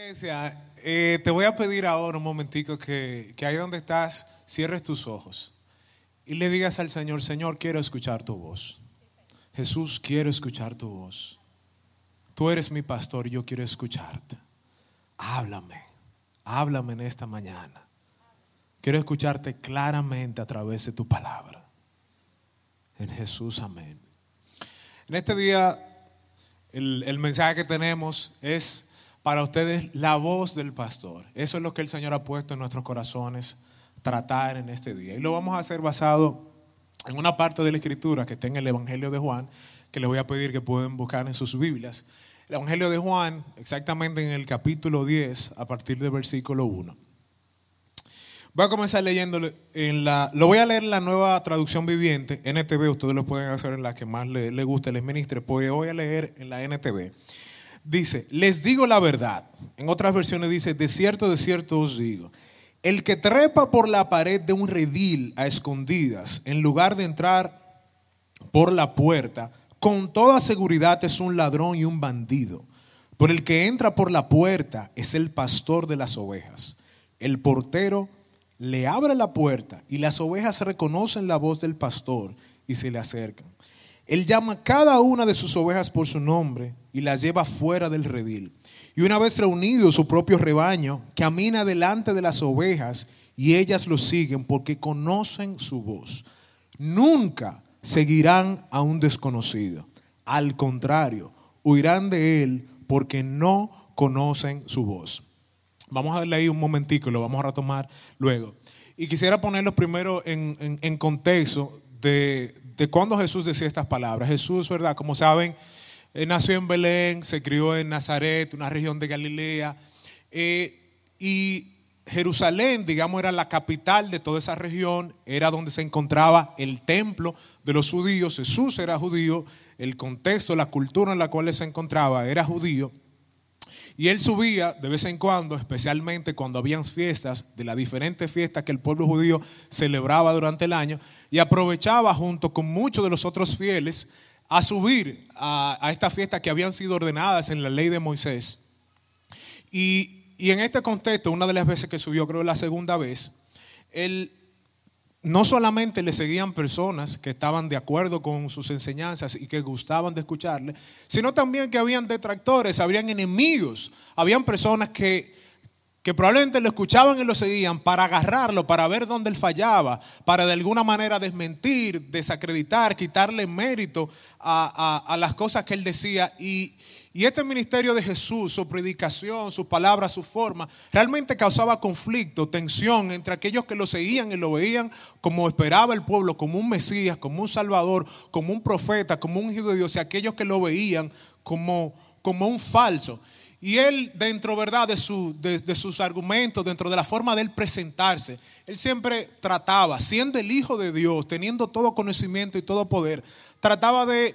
Eh, te voy a pedir ahora un momentico que, que ahí donde estás cierres tus ojos y le digas al Señor, Señor, quiero escuchar tu voz. Jesús, quiero escuchar tu voz. Tú eres mi pastor yo quiero escucharte. Háblame, háblame en esta mañana. Quiero escucharte claramente a través de tu palabra. En Jesús, amén. En este día, el, el mensaje que tenemos es para ustedes la voz del pastor. Eso es lo que el Señor ha puesto en nuestros corazones tratar en este día. Y lo vamos a hacer basado en una parte de la escritura que está en el Evangelio de Juan, que les voy a pedir que pueden buscar en sus Biblias. El Evangelio de Juan, exactamente en el capítulo 10, a partir del versículo 1. Voy a comenzar leyendo en la, lo voy a leer en la nueva traducción viviente, NTV, ustedes lo pueden hacer en la que más les le guste, les ministre, pues voy a leer en la NTV. Dice, les digo la verdad. En otras versiones dice, de cierto, de cierto os digo. El que trepa por la pared de un redil a escondidas, en lugar de entrar por la puerta, con toda seguridad es un ladrón y un bandido. Por el que entra por la puerta es el pastor de las ovejas. El portero le abre la puerta y las ovejas reconocen la voz del pastor y se le acercan. Él llama cada una de sus ovejas por su nombre y las lleva fuera del redil. Y una vez reunido su propio rebaño, camina delante de las ovejas y ellas lo siguen porque conocen su voz. Nunca seguirán a un desconocido. Al contrario, huirán de él porque no conocen su voz. Vamos a darle ahí un momentico y lo vamos a retomar luego. Y quisiera ponerlo primero en, en contexto de, de cuando Jesús decía estas palabras. Jesús, ¿verdad? Como saben, nació en Belén, se crió en Nazaret, una región de Galilea. Eh, y Jerusalén, digamos, era la capital de toda esa región, era donde se encontraba el templo de los judíos. Jesús era judío, el contexto, la cultura en la cual se encontraba era judío. Y él subía de vez en cuando, especialmente cuando habían fiestas, de las diferentes fiestas que el pueblo judío celebraba durante el año, y aprovechaba junto con muchos de los otros fieles a subir a, estas fiestas que habían sido ordenadas en la ley de Moisés. Y, y en este contexto, una de las veces que subió, creo la segunda vez, él no solamente le seguían personas que estaban de acuerdo con sus enseñanzas y que gustaban de escucharle, sino también que habían detractores, habían enemigos, habían personas que, que probablemente lo escuchaban y lo seguían para agarrarlo, para ver dónde él fallaba, para de alguna manera desmentir, desacreditar, quitarle mérito a, a las cosas que él decía. Y, y este ministerio de Jesús, su predicación, sus palabras, su forma, realmente causaba conflicto, tensión entre aquellos que lo seguían y lo veían como esperaba el pueblo, como un Mesías, como un Salvador, como un profeta, como un hijo de Dios, y aquellos que lo veían como, como un falso. Y él, dentro ¿verdad? De, su, de, sus argumentos, dentro de la forma de él presentarse, él siempre trataba, siendo el Hijo de Dios, teniendo todo conocimiento y todo poder, trataba de,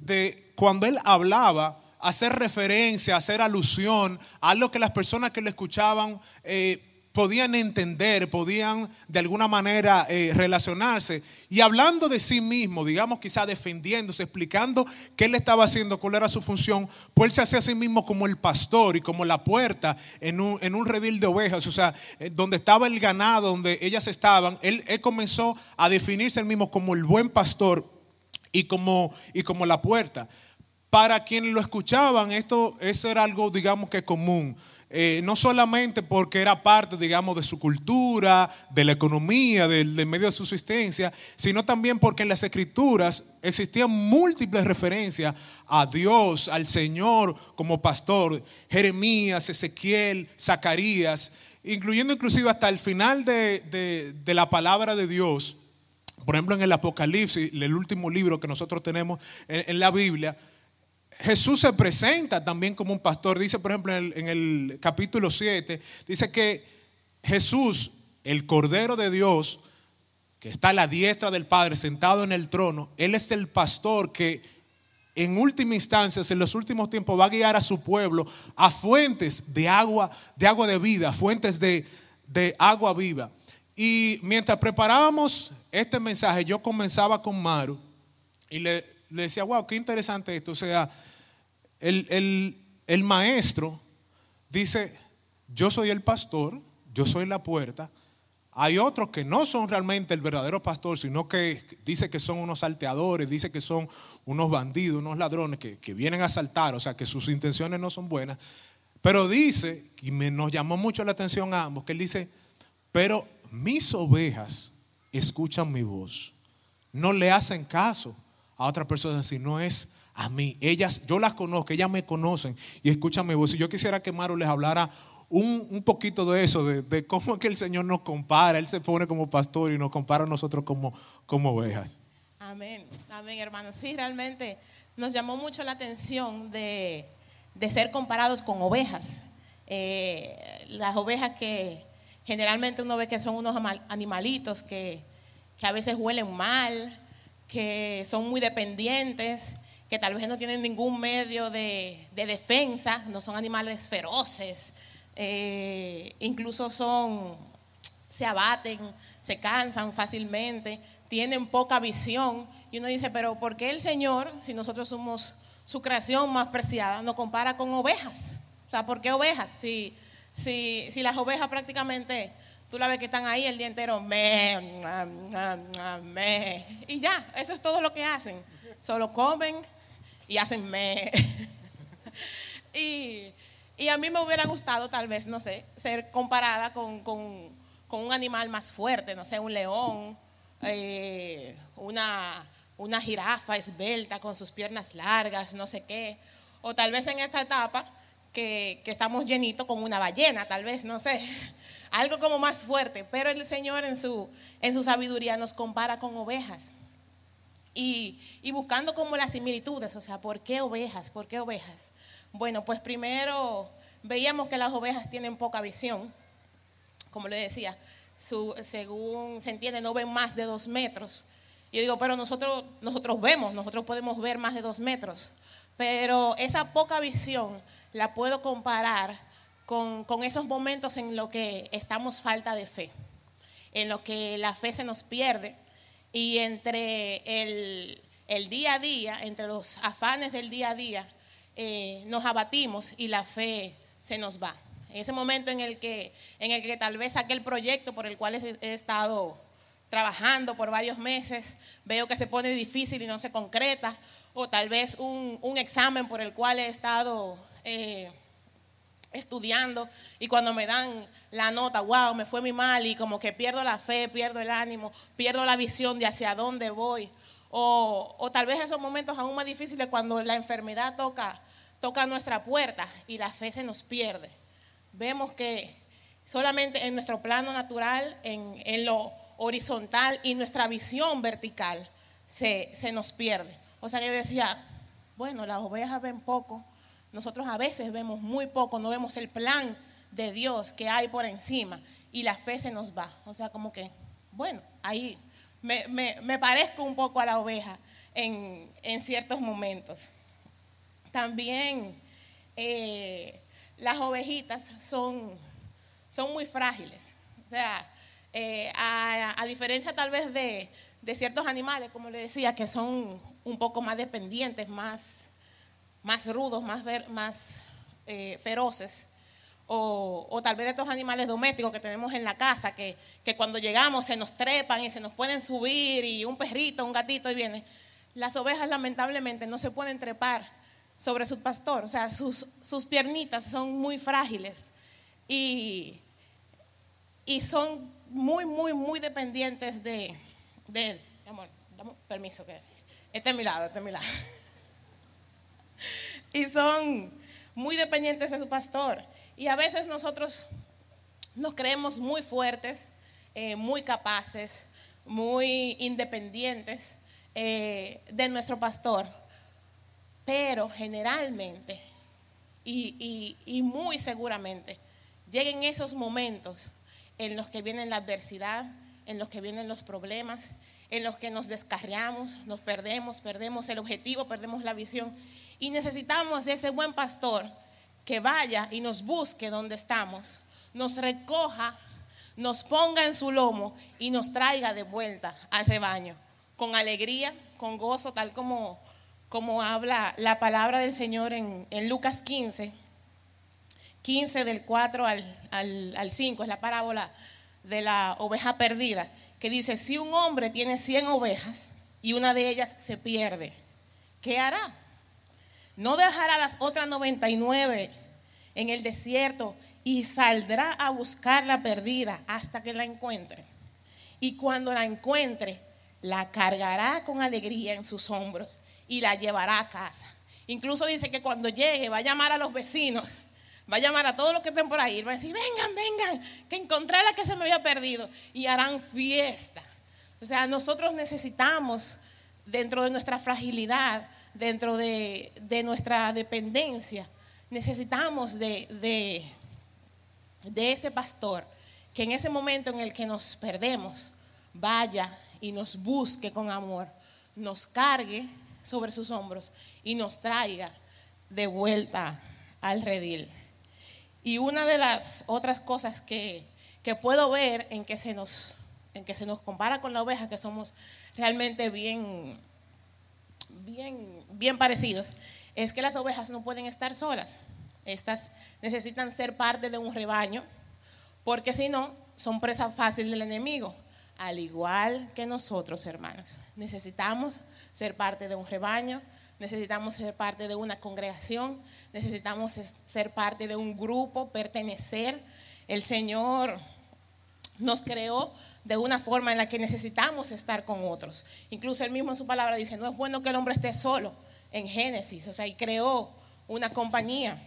de cuando él hablaba, hacer referencia, hacer alusión a lo que las personas que lo escuchaban eh, podían entender, podían de alguna manera eh, relacionarse. Y hablando de sí mismo, digamos quizá defendiéndose, explicando qué él estaba haciendo, cuál era su función, pues él se hacía a sí mismo como el pastor y como la puerta en un, en un redil de ovejas, o sea, eh, donde estaba el ganado, donde ellas estaban, él, comenzó a definirse él mismo como el buen pastor y como, y como la puerta. Para quienes lo escuchaban, esto, eso era algo, digamos que común. Eh, no solamente porque era parte, digamos, de su cultura, de la economía, del, medio de subsistencia, sino también porque en las escrituras existían múltiples referencias a Dios, al Señor como pastor. Jeremías, Ezequiel, Zacarías, incluyendo inclusive hasta el final de, la palabra de Dios. Por ejemplo, en el Apocalipsis, el último libro que nosotros tenemos en la Biblia, Jesús se presenta también como un pastor. Dice, por ejemplo, en el, capítulo 7, dice que Jesús, el Cordero de Dios, que está a la diestra del Padre, sentado en el trono, Él es el pastor que en última instancia, en los últimos tiempos, va a guiar a su pueblo a fuentes de agua, de agua de vida, fuentes de, agua viva. Y mientras preparábamos este mensaje, yo comenzaba con Maru y le, le decía, wow, qué interesante esto. O sea, el, maestro dice, yo soy el pastor, yo soy la puerta. Hay otros que no son realmente el verdadero pastor, sino que dice que son unos salteadores, dice que son unos bandidos, unos ladrones que, vienen a asaltar, o sea que sus intenciones no son buenas. Pero dice, y me, nos llamó mucho la atención a ambos, que él dice, pero mis ovejas escuchan mi voz, no le hacen caso a otras personas, sino es a mí. Ellas, yo las conozco, ellas me conocen y escuchan mi voz. Y yo quisiera que Maro les hablara un, poquito de eso, de, cómo es que el Señor nos compara. Él se pone como pastor y nos compara a nosotros como, como ovejas. Amén, amén, hermanos. Sí, realmente nos llamó mucho la atención de, ser comparados con ovejas. Eh, las ovejas que generalmente uno ve que son unos animalitos que, que a veces huelen mal, que son muy dependientes que tal vez no tienen ningún medio de, defensa, no son animales feroces, eh, incluso son, se abaten, se cansan fácilmente, tienen poca visión. Y uno dice, pero ¿por qué el Señor, si nosotros somos su creación más preciada, nos compara con ovejas? O sea, ¿por qué ovejas? Si, si, si las ovejas prácticamente Tú la ves que están ahí el día entero, me, me, y ya, eso es todo lo que hacen. Solo comen, y hacen me. y, a mí me hubiera gustado, tal vez, no sé, ser comparada con, un animal más fuerte, no sé, un león, eh, una, una jirafa esbelta con sus piernas largas, no sé qué. O tal vez en esta etapa que, que estamos llenitos con una ballena, tal vez, no sé algo como más fuerte, pero el Señor en su, en su sabiduría nos compara con ovejas y, buscando como las similitudes, o sea, ¿por qué ovejas? ¿Por qué ovejas? Bueno, pues primero veíamos que las ovejas tienen poca visión, como le decía, según se entiende, no ven más de dos metros. Yo digo, pero nosotros, nosotros vemos, nosotros podemos ver más de dos metros, pero esa poca visión la puedo comparar con, esos momentos en los que estamos falta de fe, en los que la fe se nos pierde y entre el, día a día, entre los afanes del día a día, eh, nos abatimos y la fe se nos va. En ese momento en el que, en el que tal vez aquel proyecto por el cual he, estado trabajando por varios meses, veo que se pone difícil y no se concreta, o tal vez un, examen por el cual he estado eh, estudiando y cuando me dan la nota, wow, me fue muy mal y como que pierdo la fe, pierdo el ánimo, pierdo la visión de hacia dónde voy. O, tal vez esos momentos aún más difíciles cuando la enfermedad toca, toca nuestra puerta y la fe se nos pierde. Vemos que solamente en nuestro plano natural, en, lo horizontal y nuestra visión vertical se, se nos pierde. O sea, yo decía, bueno, las ovejas ven poco, nosotros a veces vemos muy poco, no vemos el plan de Dios que hay por encima y la fe se nos va. O sea, como que, bueno, ahí me, parezco un poco a la oveja en, ciertos momentos. También eh, las ovejitas son, son muy frágiles. O sea, eh, a, diferencia tal vez de, de ciertos animales, como le decía, que son un poco más dependientes, más más rudos, más, más eh, feroces, o, tal vez de estos animales domésticos que tenemos en la casa, que, cuando llegamos se nos trepan y se nos pueden subir, y un perrito, un gatito y viene. Las ovejas lamentablemente no se pueden trepar sobre su pastor, o sea, sus, sus piernitas son muy frágiles y, y son muy, muy, muy dependientes de, de él. Amor, dame permiso que este es mi lado, este es mi lado. y son muy dependientes de su pastor. Y a veces nosotros nos creemos muy fuertes, eh, muy capaces, muy independientes eh, de nuestro pastor. Pero generalmente y, y muy seguramente lleguen esos momentos en los que viene la adversidad, en los que vienen los problemas, en los que nos descarriamos, nos perdemos, perdemos el objetivo, perdemos la visión. Y necesitamos ese buen pastor que vaya y nos busque donde estamos, nos recoja, nos ponga en su lomo y nos traiga de vuelta al rebaño, con alegría, con gozo, tal como, como habla la palabra del Señor en, en Lucas 15, 15 del 4 al, al, al 5, es la parábola de la oveja perdida, que dice, si un hombre tiene 100 ovejas y una de ellas se pierde, ¿qué hará? No dejará las otras 99 en el desierto y saldrá a buscar la perdida hasta que la encuentre. Y cuando la encuentre, la cargará con alegría en sus hombros y la llevará a casa. Incluso dice que cuando llegue va a llamar a los vecinos, va a llamar a todos los que estén por ahí, va a decir, vengan, vengan, que encontré la que se me había perdido. Y harán fiesta. O sea, nosotros necesitamos, dentro de nuestra fragilidad, dentro de, nuestra dependencia, necesitamos de ese pastor que en ese momento en el que nos perdemos, vaya y nos busque con amor, nos cargue sobre sus hombros y nos traiga de vuelta al redil. Y una de las otras cosas que, que puedo ver en que, se nos, en que se nos compara con la oveja, que somos realmente bien, bien, bien parecidos, es que las ovejas no pueden estar solas. Estas necesitan ser parte de un rebaño, porque si no, son presa fácil del enemigo al igual que nosotros, hermanos. Necesitamos ser parte de un rebaño, necesitamos ser parte de una congregación, necesitamos ser parte de un grupo, pertenecer. El Señor nos creó de una forma en la que necesitamos estar con otros. Incluso él mismo en su palabra dice, no es bueno que el hombre esté solo en Génesis, o sea, y creó una compañía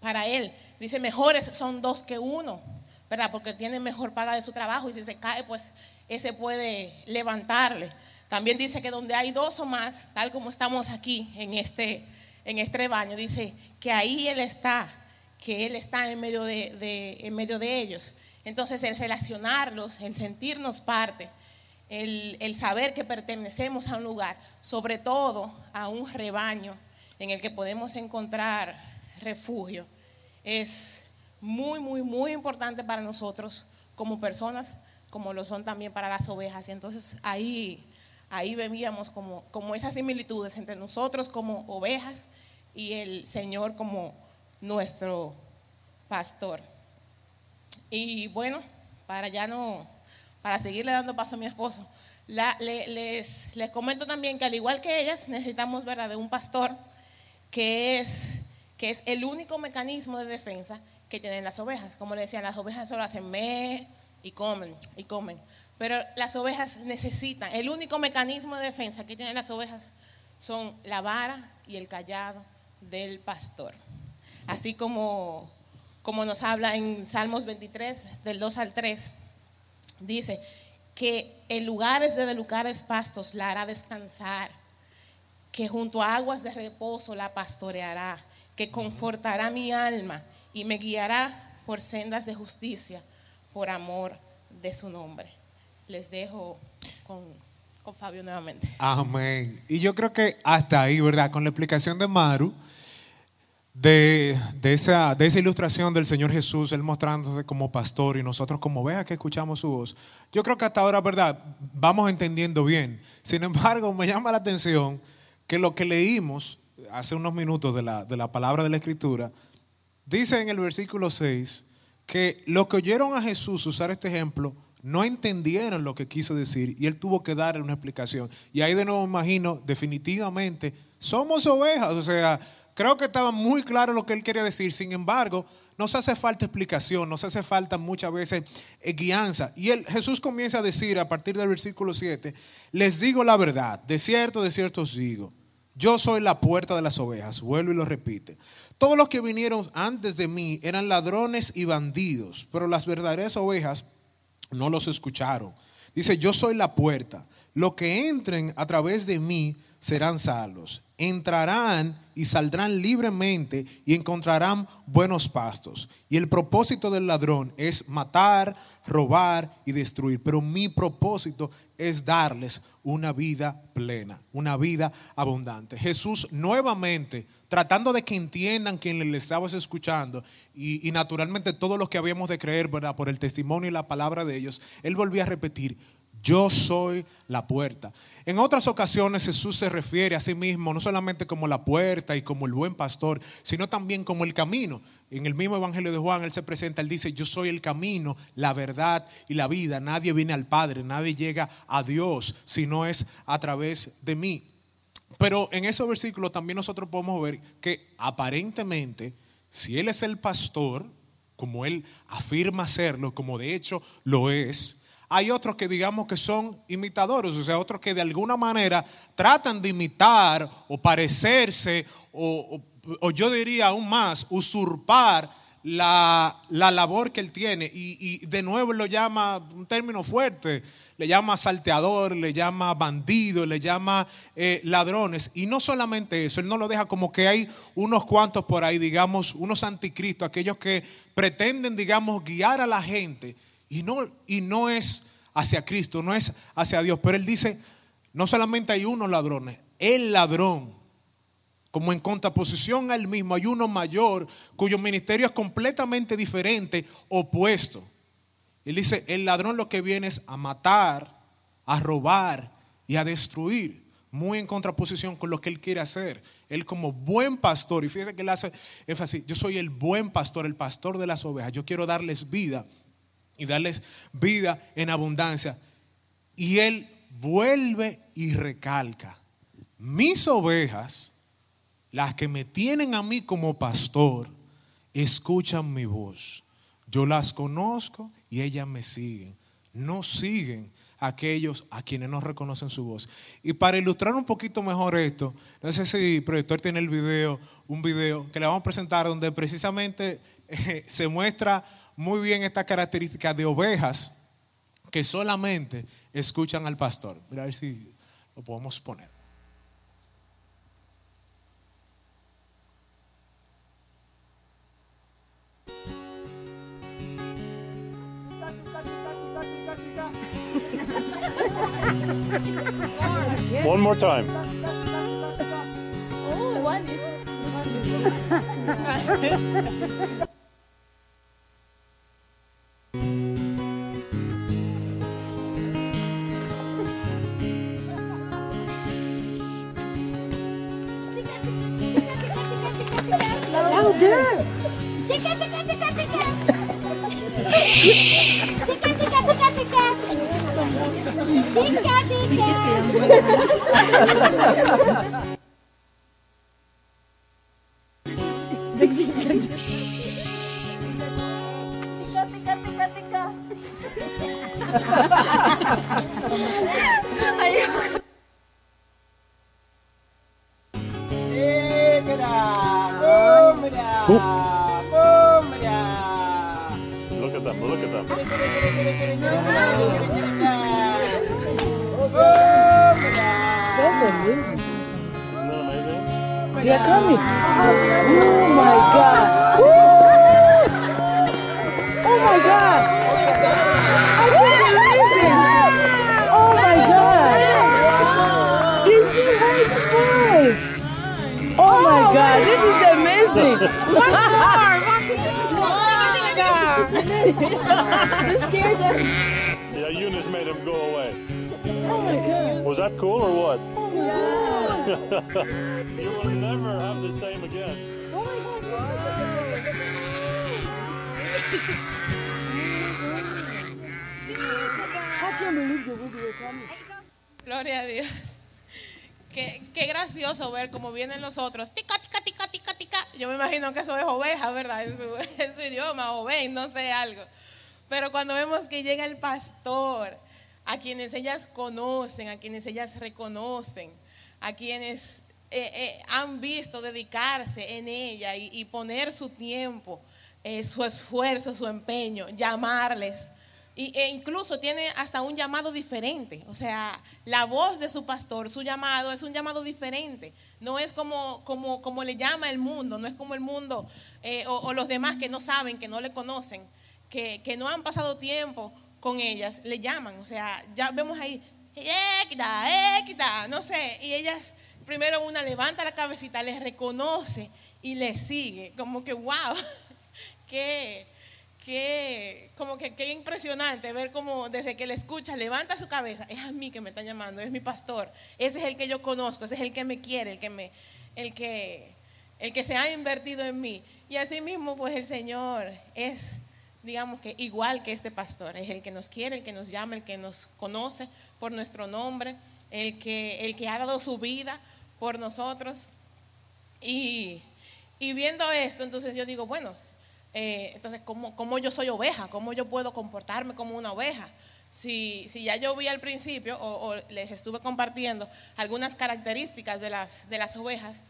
para él. Dice, mejores son dos que uno. ¿verdad? Porque tiene mejor paga de su trabajo y si se cae, pues ese puede levantarle. También dice que donde hay dos o más, tal como estamos aquí en este, en este rebaño, dice que ahí Él está, que Él está en medio de, en medio de ellos. Entonces el relacionarlos, el sentirnos parte, el, el saber que pertenecemos a un lugar, sobre todo a un rebaño en el que podemos encontrar refugio, es muy, muy, muy importante para nosotros como personas, como lo son también para las ovejas. Y entonces ahí, ahí veíamos como, como esas similitudes entre nosotros como ovejas y el Señor como nuestro pastor. Y bueno, para ya no, para seguirle dando paso a mi esposo, les, les comento también que al igual que ellas, necesitamos, ¿verdad?, de un pastor que es, que es el único mecanismo de defensa que tienen las ovejas. Como le decían, las ovejas solo hacen me y comen y comen. Pero las ovejas necesitan, el único mecanismo de defensa que tienen las ovejas son la vara y el callado del pastor. Así como, como nos habla en Salmos 23, del 2 al 3, dice que en lugares de lugares pastos la hará descansar, que junto a aguas de reposo la pastoreará, que confortará mi alma y me guiará por sendas de justicia, por amor de su nombre. Les dejo con, Fabio nuevamente. Amén. Y yo creo que hasta ahí, ¿verdad? Con la explicación de Maru, de, esa, de esa ilustración del Señor Jesús, Él mostrándose como pastor y nosotros como veas que escuchamos su voz. Yo creo que hasta ahora, ¿verdad? Vamos entendiendo bien. Sin embargo, me llama la atención que lo que leímos hace unos minutos de la, de la palabra de la Escritura, Dice en el versículo 6 que los que oyeron a Jesús usar este ejemplo no entendieron lo que quiso decir y él tuvo que darle una explicación. Y ahí de nuevo imagino, definitivamente, somos ovejas. O sea, creo que estaba muy claro lo que él quería decir. Sin embargo, nos hace falta explicación, nos hace falta muchas veces eh, guianza. Y él, Jesús comienza a decir a partir del versículo 7, les digo la verdad, de cierto, de cierto os digo, yo soy la puerta de las ovejas, vuelvo y lo repite. Todos los que vinieron antes de mí eran ladrones y bandidos, pero las verdaderas ovejas no los escucharon. Dice, yo soy la puerta. Los que entren a través de mí serán salvos. Entrarán y saldrán libremente y encontrarán buenos pastos. Y el propósito del ladrón es matar, robar y destruir. Pero mi propósito es darles una vida plena, una vida abundante. Jesús nuevamente tratando de que entiendan quien les estaba escuchando y, naturalmente todos los que habíamos de creer. Por el testimonio y la palabra de ellos, él volvía a repetir, Yo soy la puerta. En otras ocasiones Jesús se refiere a sí mismo no solamente como la puerta y como el buen pastor, sino también como el camino. En el mismo Evangelio de Juan, Él se presenta, Él dice, yo soy el camino, la verdad y la vida. Nadie viene al Padre, nadie llega a Dios si no es a través de mí. Pero en ese versículo también nosotros podemos ver que aparentemente, si Él es el pastor, como Él afirma serlo, como de hecho lo es, hay otros que digamos que son imitadores, o sea, otros que de alguna manera tratan de imitar o parecerse, o, yo diría aún más, usurpar la, labor que él tiene. Y, de nuevo lo llama, un término fuerte, le llama salteador, le llama bandido, le llama eh, ladrones. Y no solamente eso, él no lo deja como que hay unos cuantos por ahí, digamos, unos anticristos, aquellos que pretenden, digamos, guiar a la gente y no, y no es hacia Cristo, no es hacia Dios. Pero él dice, no solamente hay unos ladrones, el ladrón, como en contraposición al mismo, hay uno mayor cuyo ministerio es completamente diferente, opuesto. Él dice, el ladrón lo que viene es a matar, a robar y a destruir. Muy en contraposición con lo que él quiere hacer. Él como buen pastor, y fíjese que él hace énfasis, yo soy el buen pastor, el pastor de las ovejas, yo quiero darles vida y darles vida en abundancia. Y él vuelve y recalca, mis ovejas, las que me tienen a mí como pastor, escuchan mi voz. Yo las conozco y ellas me siguen. No siguen aquellos a quienes no reconocen su voz. Y para ilustrar un poquito mejor esto, no sé si el proyector tiene el video, un video que le vamos a presentar donde precisamente eh, se muestra muy bien esta característica de ovejas que solamente escuchan al pastor. Mira a ver si lo podemos poner. One more time. Oh, one is. Tika, tika, tika, tika. Tika, tika. Tika, tika, tika, tika. Gloria a Dios. Qué, gracioso ver cómo vienen los otros. Tica, tica, tica, tica, tica. Yo me imagino que eso es oveja, ¿verdad? En su, idioma, o ven, no sé, algo. Pero cuando vemos que llega el pastor, a quienes ellas conocen, a quienes ellas reconocen, a quienes eh, eh, han visto dedicarse en ella y, poner su tiempo, eh, su esfuerzo, su empeño, llamarles. Y, e incluso tiene hasta un llamado diferente. O sea, la voz de su pastor, su llamado es un llamado diferente. No es como, como, como le llama el mundo, no es como el mundo o, los demás que no saben, que no le conocen, que, que no han pasado tiempo con ellas, le llaman. O sea, ya vemos ahí, équita, équita, no sé, y ellas primero una levanta la cabecita, les reconoce y le sigue. Como que, wow, qué, qué, como que qué impresionante ver cómo desde que le escucha levanta su cabeza, es a mí que me está llamando, es mi pastor, ese es el que yo conozco, ese es el que me quiere, el que me, el que, el que se ha invertido en mí. Y así mismo, pues el Señor es, digamos que igual que este pastor, es el que nos quiere, el que nos llama, el que nos conoce por nuestro nombre, el que, el que ha dado su vida por nosotros. Y, y viendo esto, entonces yo digo, bueno, eh, entonces, ¿cómo, ¿cómo, yo soy oveja? ¿Cómo yo puedo comportarme como una oveja? Si, si ya yo vi al principio o, o, les estuve compartiendo algunas características de las, de las ovejas,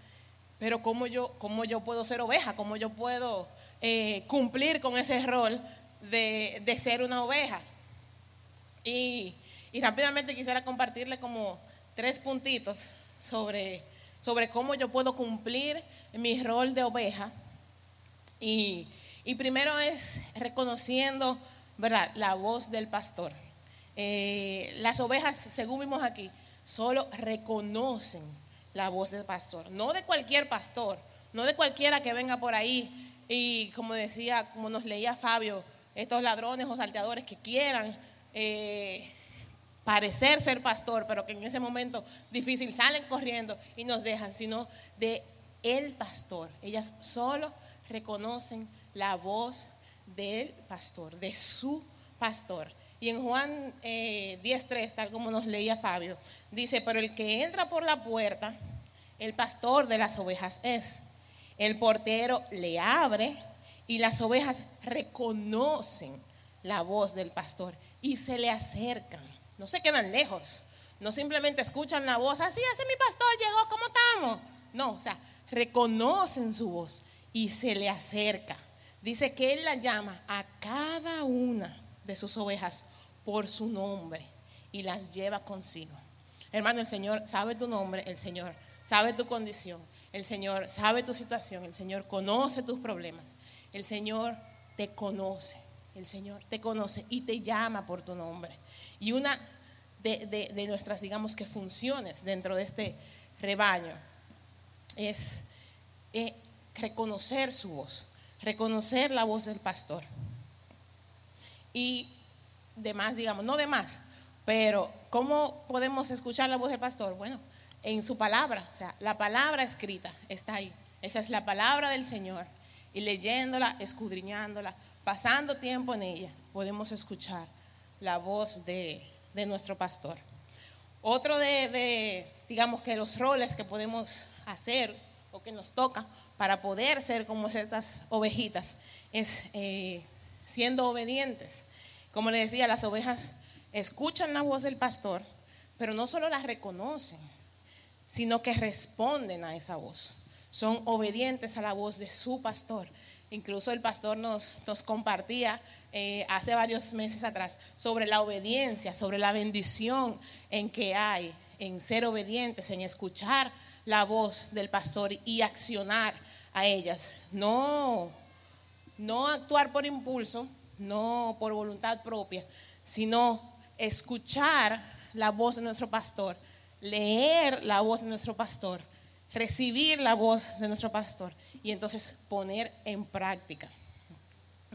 pero ¿cómo yo, cómo yo puedo ser oveja? ¿Cómo yo puedo eh, cumplir con ese rol de, de ser una oveja? Y, y, rápidamente quisiera compartirle como tres puntitos sobre, sobre cómo yo puedo cumplir mi rol de oveja. Y, y primero es reconociendo, ¿verdad?, la voz del pastor. Eh, las ovejas, según vimos aquí, solo reconocen la voz del pastor, no de cualquier pastor, no de cualquiera que venga por ahí y como decía, como nos leía Fabio, estos ladrones o salteadores que quieran eh, parecer ser pastor, pero que en ese momento difícil salen corriendo y nos dejan, sino de el pastor. Ellas solo reconocen la voz del pastor, de su pastor. Y en Juan eh, 10.3, tal como nos leía Fabio, dice, pero el que entra por la puerta, el pastor de las ovejas es. El portero le abre y las ovejas reconocen la voz del pastor y se le acercan. No se quedan lejos. No simplemente escuchan la voz, así, es mi pastor, llegó, ¿cómo estamos? No, o sea, reconocen su voz y se le acerca. Dice que Él la llama a cada una de sus ovejas por su nombre y las lleva consigo. Hermano, el Señor sabe tu nombre, el Señor sabe tu condición, el Señor sabe tu situación, el Señor conoce tus problemas, el Señor te conoce, el Señor te conoce y te llama por tu nombre. Y una de, de, de nuestras, digamos que funciones dentro de este rebaño es eh, reconocer su voz reconocer la voz del pastor. Y demás, digamos, no demás, pero ¿cómo podemos escuchar la voz del pastor? Bueno, en su palabra, o sea, la palabra escrita está ahí. Esa es la palabra del Señor. Y leyéndola, escudriñándola, pasando tiempo en ella, podemos escuchar la voz de, de nuestro pastor. Otro de, de, digamos que los roles que podemos hacer o que nos toca para poder ser como estas ovejitas es eh, siendo obedientes. Como le decía, las ovejas escuchan la voz del pastor, pero no solo la reconocen, sino que responden a esa voz. Son obedientes a la voz de su pastor. Incluso el pastor nos, nos compartía eh, hace varios meses atrás sobre la obediencia, sobre la bendición en que hay en ser obedientes, en escuchar la voz del pastor y accionar a ellas. No, no actuar por impulso, no por voluntad propia, sino escuchar la voz de nuestro pastor, leer la voz de nuestro pastor, recibir la voz de nuestro pastor y entonces poner en práctica.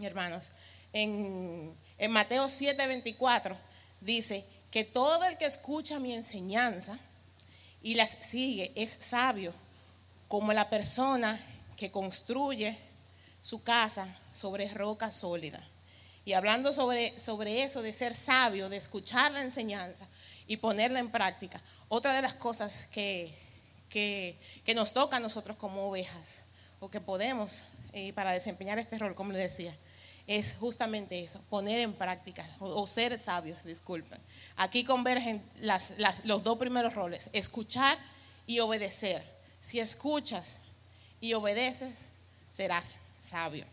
Hermanos, en, Mateo 7:24 dice que todo el que escucha mi enseñanza, y las sigue es sabio, como la persona que construye su casa sobre roca sólida. Y hablando sobre, sobre eso, de ser sabio, de escuchar la enseñanza y ponerla en práctica, otra de las cosas que, que, nos toca a nosotros como ovejas, o que podemos eh, para desempeñar este rol, como le decía, es justamente eso, poner en práctica o, ser sabios, disculpen. Aquí convergen las, los dos primeros roles, escuchar y obedecer. Si escuchas y obedeces, serás sabio.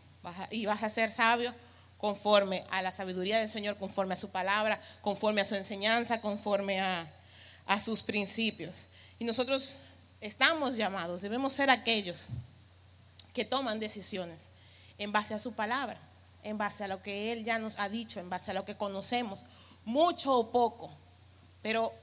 Y vas a ser sabio conforme a la sabiduría del Señor, conforme a su palabra, conforme a su enseñanza, conforme a, a sus principios. Y nosotros estamos llamados, debemos ser aquellos que toman decisiones en base a su palabra en base a lo que Él ya nos ha dicho, en base a lo que conocemos, mucho o poco. Pero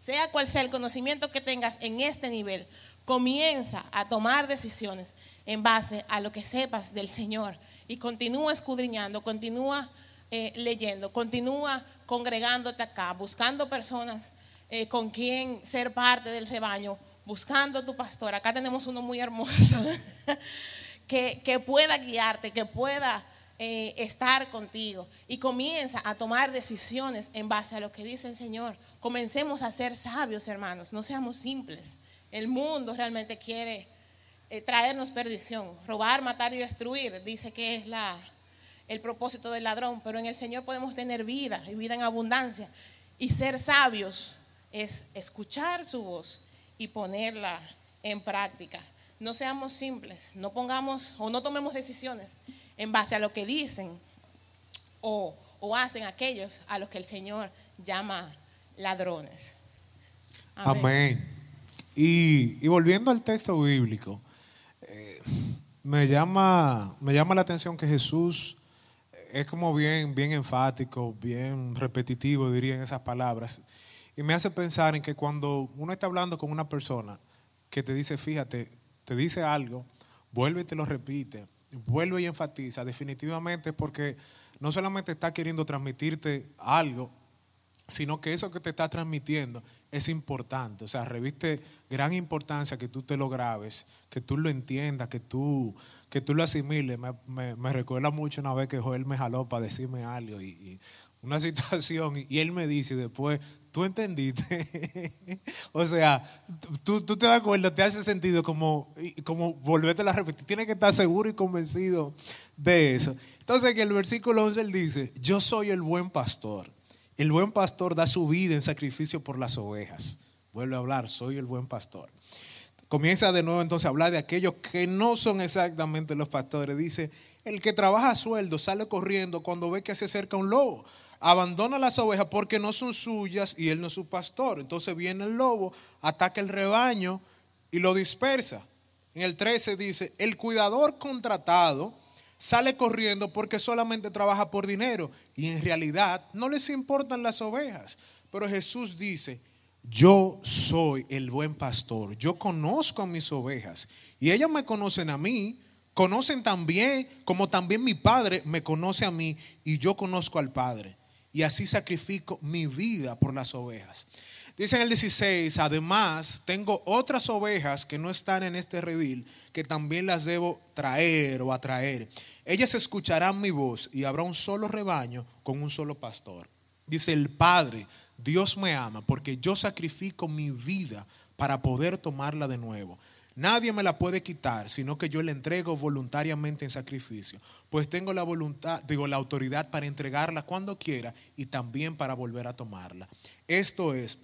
sea cual sea el conocimiento que tengas en este nivel, comienza a tomar decisiones en base a lo que sepas del Señor y continúa escudriñando, continúa eh, leyendo, continúa congregándote acá, buscando personas eh, con quien ser parte del rebaño, buscando tu pastor. Acá tenemos uno muy hermoso que, que pueda guiarte, que pueda eh, estar contigo y comienza a tomar decisiones en base a lo que dice el Señor. Comencemos a ser sabios, hermanos, no seamos simples. El mundo realmente quiere eh, traernos perdición, robar, matar y destruir, dice que es la, el propósito del ladrón, pero en el Señor podemos tener vida y vida en abundancia. Y ser sabios es escuchar su voz y ponerla en práctica. No seamos simples, no pongamos o no tomemos decisiones en base a lo que dicen o, hacen aquellos a los que el Señor llama ladrones. Amén. Y, volviendo al texto bíblico, eh, me, llama, me llama la atención que Jesús es como bien, bien enfático, bien repetitivo, diría en esas palabras. Y me hace pensar en que cuando uno está hablando con una persona que te dice, fíjate, te dice algo, vuelve y te lo repite, vuelve y enfatiza definitivamente porque no solamente está queriendo transmitirte algo, sino que eso que te está transmitiendo es importante. O sea, reviste gran importancia que tú te lo grabes, que tú lo entiendas, que tú, que tú lo asimiles. Me, recuerda mucho una vez que Joel me jaló para decirme algo y una situación y él me dice después, tú entendiste. o sea, tú, te das cuenta, te hace sentido como, como volverte a repetir. Tienes que estar seguro y convencido de eso. Entonces, en el versículo 11 él dice, yo soy el buen pastor. El buen pastor da su vida en sacrificio por las ovejas. Vuelve a hablar, soy el buen pastor. Comienza de nuevo entonces a hablar de aquellos que no son exactamente los pastores. Dice, el que trabaja a sueldo sale corriendo cuando ve que se acerca un lobo abandona las ovejas porque no son suyas y él no es su pastor. Entonces viene el lobo, ataca el rebaño y lo dispersa. En el 13 dice, el cuidador contratado sale corriendo porque solamente trabaja por dinero. Y en realidad no les importan las ovejas. Pero Jesús dice, yo soy el buen pastor, yo conozco a mis ovejas. Y ellas me conocen a mí, conocen también como también mi Padre me conoce a mí. Y yo conozco al Padre. Y así sacrifico mi vida por las ovejas. Dice en el 16, además tengo otras ovejas que no están en este redil, que también las debo traer o atraer. Ellas escucharán mi voz y habrá un solo rebaño con un solo pastor. Dice el Padre, Dios me ama porque yo sacrifico mi vida para poder tomarla de nuevo. Nadie me la puede quitar, sino que yo la entrego voluntariamente en sacrificio, pues tengo la voluntad, digo, la autoridad para entregarla cuando quiera y también para volver a tomarla. Esto es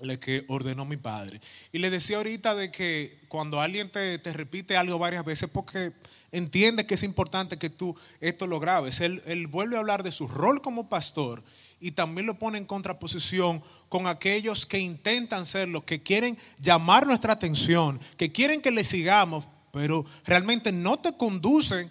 lo que ordenó mi padre. Y le decía ahorita de que cuando alguien te, repite algo varias veces, porque entiende que es importante que tú esto lo grabes. Él, él vuelve a hablar de su rol como pastor y también lo pone en contraposición con aquellos que intentan serlo, que quieren llamar nuestra atención, que quieren que le sigamos, pero realmente no te conducen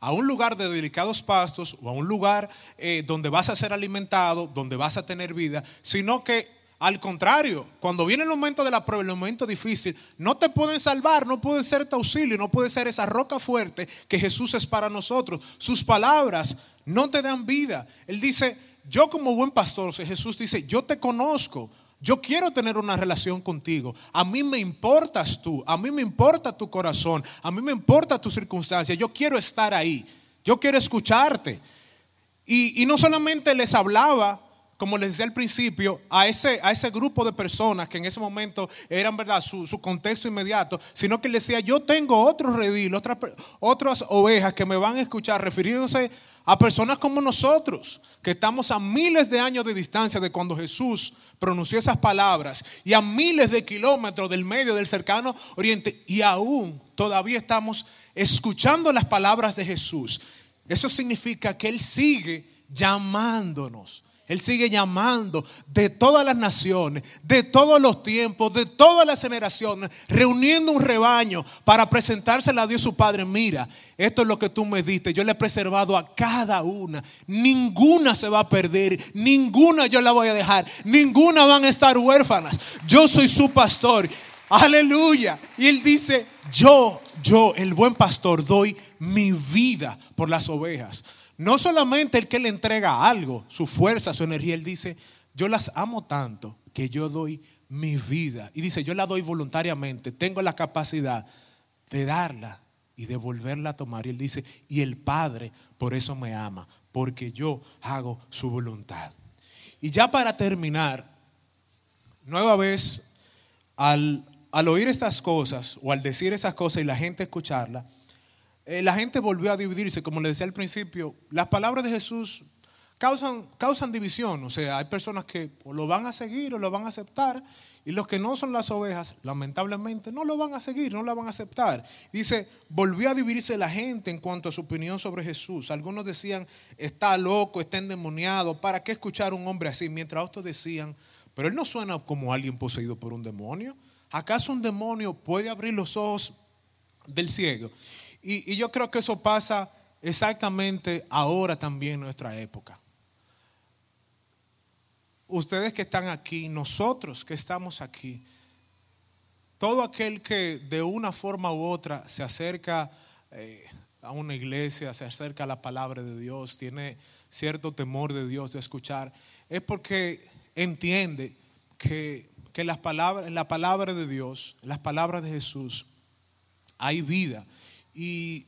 a un lugar de delicados pastos o a un lugar eh, donde vas a ser alimentado, donde vas a tener vida, sino que al contrario, cuando viene el momento de la prueba, el momento difícil, no te pueden salvar, no pueden ser tu auxilio, no puede ser esa roca fuerte que Jesús es para nosotros. Sus palabras no te dan vida. Él dice, yo como buen pastor, Jesús dice, yo te conozco, yo quiero tener una relación contigo. A mí me importas tú, a mí me importa tu corazón, a mí me importa tu circunstancia. Yo quiero estar ahí, yo quiero escucharte. Y, no solamente les hablaba, como les decía al principio, a ese, a ese grupo de personas que en ese momento eran verdad su, su contexto inmediato, sino que les decía, yo tengo otro redil, otras, otras ovejas que me van a escuchar, refiriéndose a personas como nosotros, que estamos a miles de años de distancia de cuando Jesús pronunció esas palabras y a miles de kilómetros del medio del cercano oriente y aún todavía estamos escuchando las palabras de Jesús. Eso significa que Él sigue llamándonos. Él sigue llamando de todas las naciones, de todos los tiempos, de todas las generaciones, reuniendo un rebaño para presentársela a Dios su Padre. Mira, esto es lo que tú me diste. Yo le he preservado a cada una. Ninguna se va a perder. Ninguna yo la voy a dejar. Ninguna van a estar huérfanas. Yo soy su pastor. Aleluya. Y él dice, yo, yo, el buen pastor, doy mi vida por las ovejas. No solamente el que le entrega algo, su fuerza, su energía, él dice, yo las amo tanto que yo doy mi vida. Y dice, yo la doy voluntariamente, tengo la capacidad de darla y de volverla a tomar. Y él dice, y el Padre por eso me ama, porque yo hago su voluntad. Y ya para terminar, nueva vez, al, al oír estas cosas o al decir esas cosas y la gente escucharla, eh, la gente volvió a dividirse, como le decía al principio, las palabras de Jesús causan, división, o sea, hay personas que lo van a seguir o lo van a aceptar, y los que no son las ovejas, lamentablemente, no lo van a seguir, no lo van a aceptar. Dice, volvió a dividirse la gente en cuanto a su opinión sobre Jesús. Algunos decían, está loco, está endemoniado, ¿para qué escuchar a un hombre así? Mientras otros decían, pero él no suena como alguien poseído por un demonio. ¿Acaso un demonio puede abrir los ojos del ciego? Y, yo creo que eso pasa exactamente ahora también en nuestra época. Ustedes que están aquí, nosotros que estamos aquí, todo aquel que de una forma u otra se acerca eh, a una iglesia, se acerca a la palabra de Dios, tiene cierto temor de Dios de escuchar, es porque entiende que, que las palabras, en la palabra de Dios, las palabras de Jesús, hay vida. Y,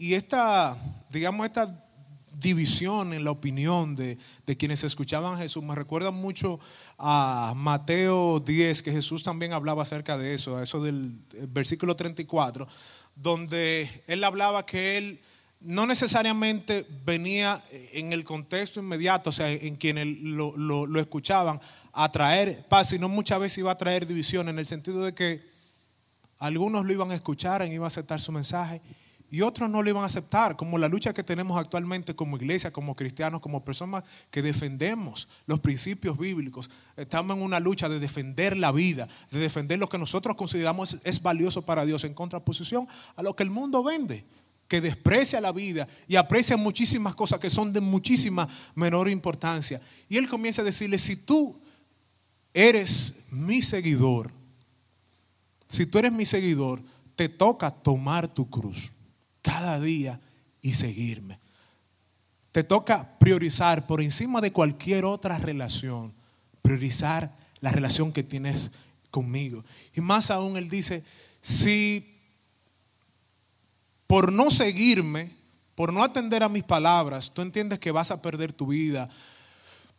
esta, digamos, esta división en la opinión de, quienes escuchaban a Jesús me recuerda mucho a Mateo 10, que Jesús también hablaba acerca de eso, a eso del versículo 34, donde él hablaba que él no necesariamente venía en el contexto inmediato, o sea, en quienes lo, lo escuchaban, a traer paz, sino muchas veces iba a traer división, en el sentido de que algunos lo iban a escuchar, iban a aceptar su mensaje, y otros no lo iban a aceptar, como la lucha que tenemos actualmente como iglesia, como cristianos, como personas que defendemos los principios bíblicos. Estamos en una lucha de defender la vida, de defender lo que nosotros consideramos es valioso para Dios en contraposición a lo que el mundo vende, que desprecia la vida y aprecia muchísimas cosas que son de muchísima menor importancia. Y él comienza a decirle, si tú eres mi seguidor, si tú eres mi seguidor, te toca tomar tu cruz cada día y seguirme. Te toca priorizar por encima de cualquier otra relación, priorizar la relación que tienes conmigo. Y más aún, Él dice, si por no seguirme, por no atender a mis palabras, tú entiendes que vas a perder tu vida,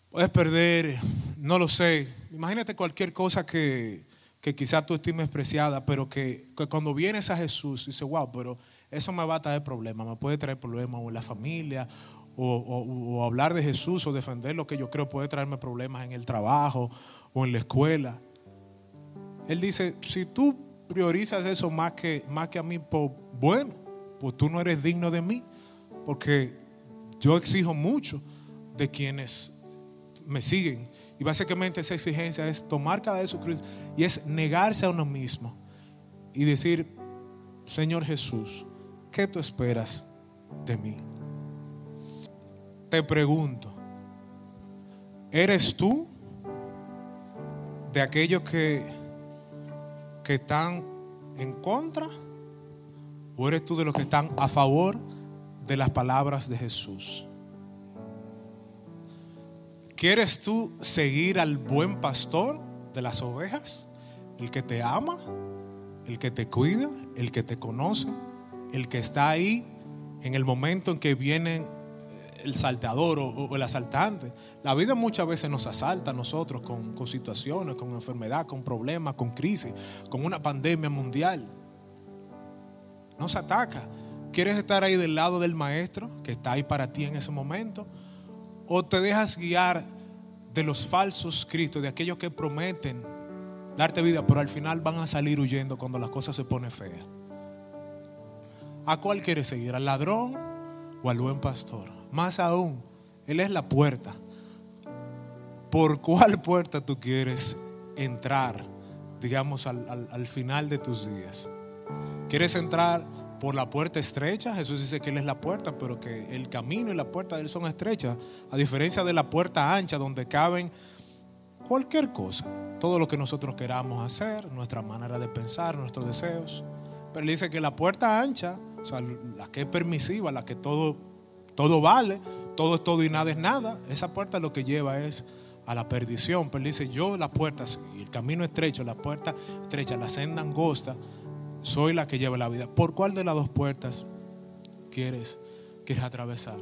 puedes perder, no lo sé, imagínate cualquier cosa que, que quizás tú estimes preciada, pero que, cuando vienes a Jesús, dices, wow, pero eso me va a traer problemas, me puede traer problemas en la familia, o, hablar de Jesús o defender lo que yo creo puede traerme problemas en el trabajo o en la escuela. Él dice, si tú priorizas eso más que, más que a mí, pues bueno, pues tú no eres digno de mí, porque yo exijo mucho de quienes me siguen. Y básicamente esa exigencia es tomar cada de su cruz y es negarse a uno mismo y decir, Señor Jesús, ¿qué tú esperas de mí? Te pregunto, ¿eres tú de aquellos que, que están en contra? ¿O eres tú de los que están a favor de las palabras de Jesús? ¿Quieres tú seguir al buen pastor de las ovejas? El que te ama, el que te cuida, el que te conoce, el que está ahí en el momento en que viene el salteador o, el asaltante. La vida muchas veces nos asalta a nosotros con, con situaciones, con enfermedad, con problemas, con crisis, con una pandemia mundial. Nos ataca. ¿Quieres estar ahí del lado del maestro que está ahí para ti en ese momento? ¿O te dejas guiar de los falsos cristos, de aquellos que prometen darte vida, pero al final van a salir huyendo cuando las cosas se ponen feas? ¿A cuál quieres seguir? ¿Al ladrón o al buen pastor? Más aún, Él es la puerta. ¿por cuál puerta tú quieres entrar, digamos, al, al- al final de tus días? ¿Quieres entrar por la puerta estrecha? Jesús dice que Él es la puerta, pero que el camino y la puerta de Él son estrechas, a diferencia de la puerta ancha donde caben cualquier cosa, todo lo que nosotros queramos hacer, nuestra manera de pensar, nuestros deseos. Pero Él dice que la puerta ancha, o sea, la que es permisiva, la que todo, todo vale, todo es todo y nada es nada, esa puerta lo que lleva es a la perdición. Pero Él dice, yo la puerta, y el camino estrecho, la puerta estrecha, la senda angosta, soy la que lleva la vida. ¿Por cuál de las dos puertas quieres, quieres atravesar?